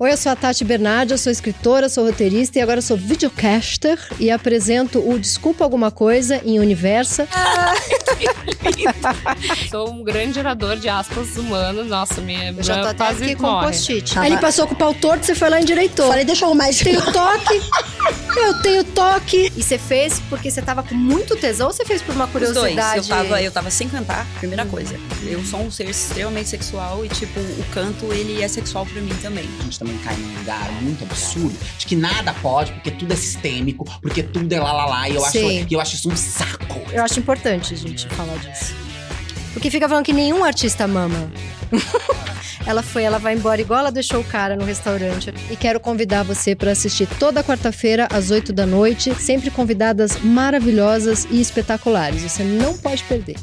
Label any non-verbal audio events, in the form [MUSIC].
Oi, eu sou a Tati Bernardi, eu sou escritora, sou roteirista e agora sou videocaster e apresento o Desculpa Alguma Coisa em Universa. [LAUGHS] Ah, sou um grande gerador de aspas humanos. Nossa, minha Eu já tô até aqui com post-it. Aí ele passou com o pau torto, você foi lá e endireitou. Falei, deixa eu arrumar isso. Tenho [LAUGHS] toque, eu tenho toque. E você fez porque você tava com muito tesão ou você fez por uma Os curiosidade? dois. Eu tava, eu tava sem cantar, primeira coisa. Eu sou um ser extremamente sexual e, tipo, o canto, ele é sexual pra mim também. A gente também cai num lugar muito absurdo de que nada pode, porque tudo é sistêmico, porque tudo é lá lá lá. E eu, acho, Sim. e eu acho isso um saco. Eu acho importante a gente falar disso. Porque fica falando que nenhum artista mama. [LAUGHS] ela foi, ela vai embora igual ela deixou o cara no restaurante. E quero convidar você para assistir toda quarta-feira às 8 da noite, sempre convidadas maravilhosas e espetaculares. Você não pode perder.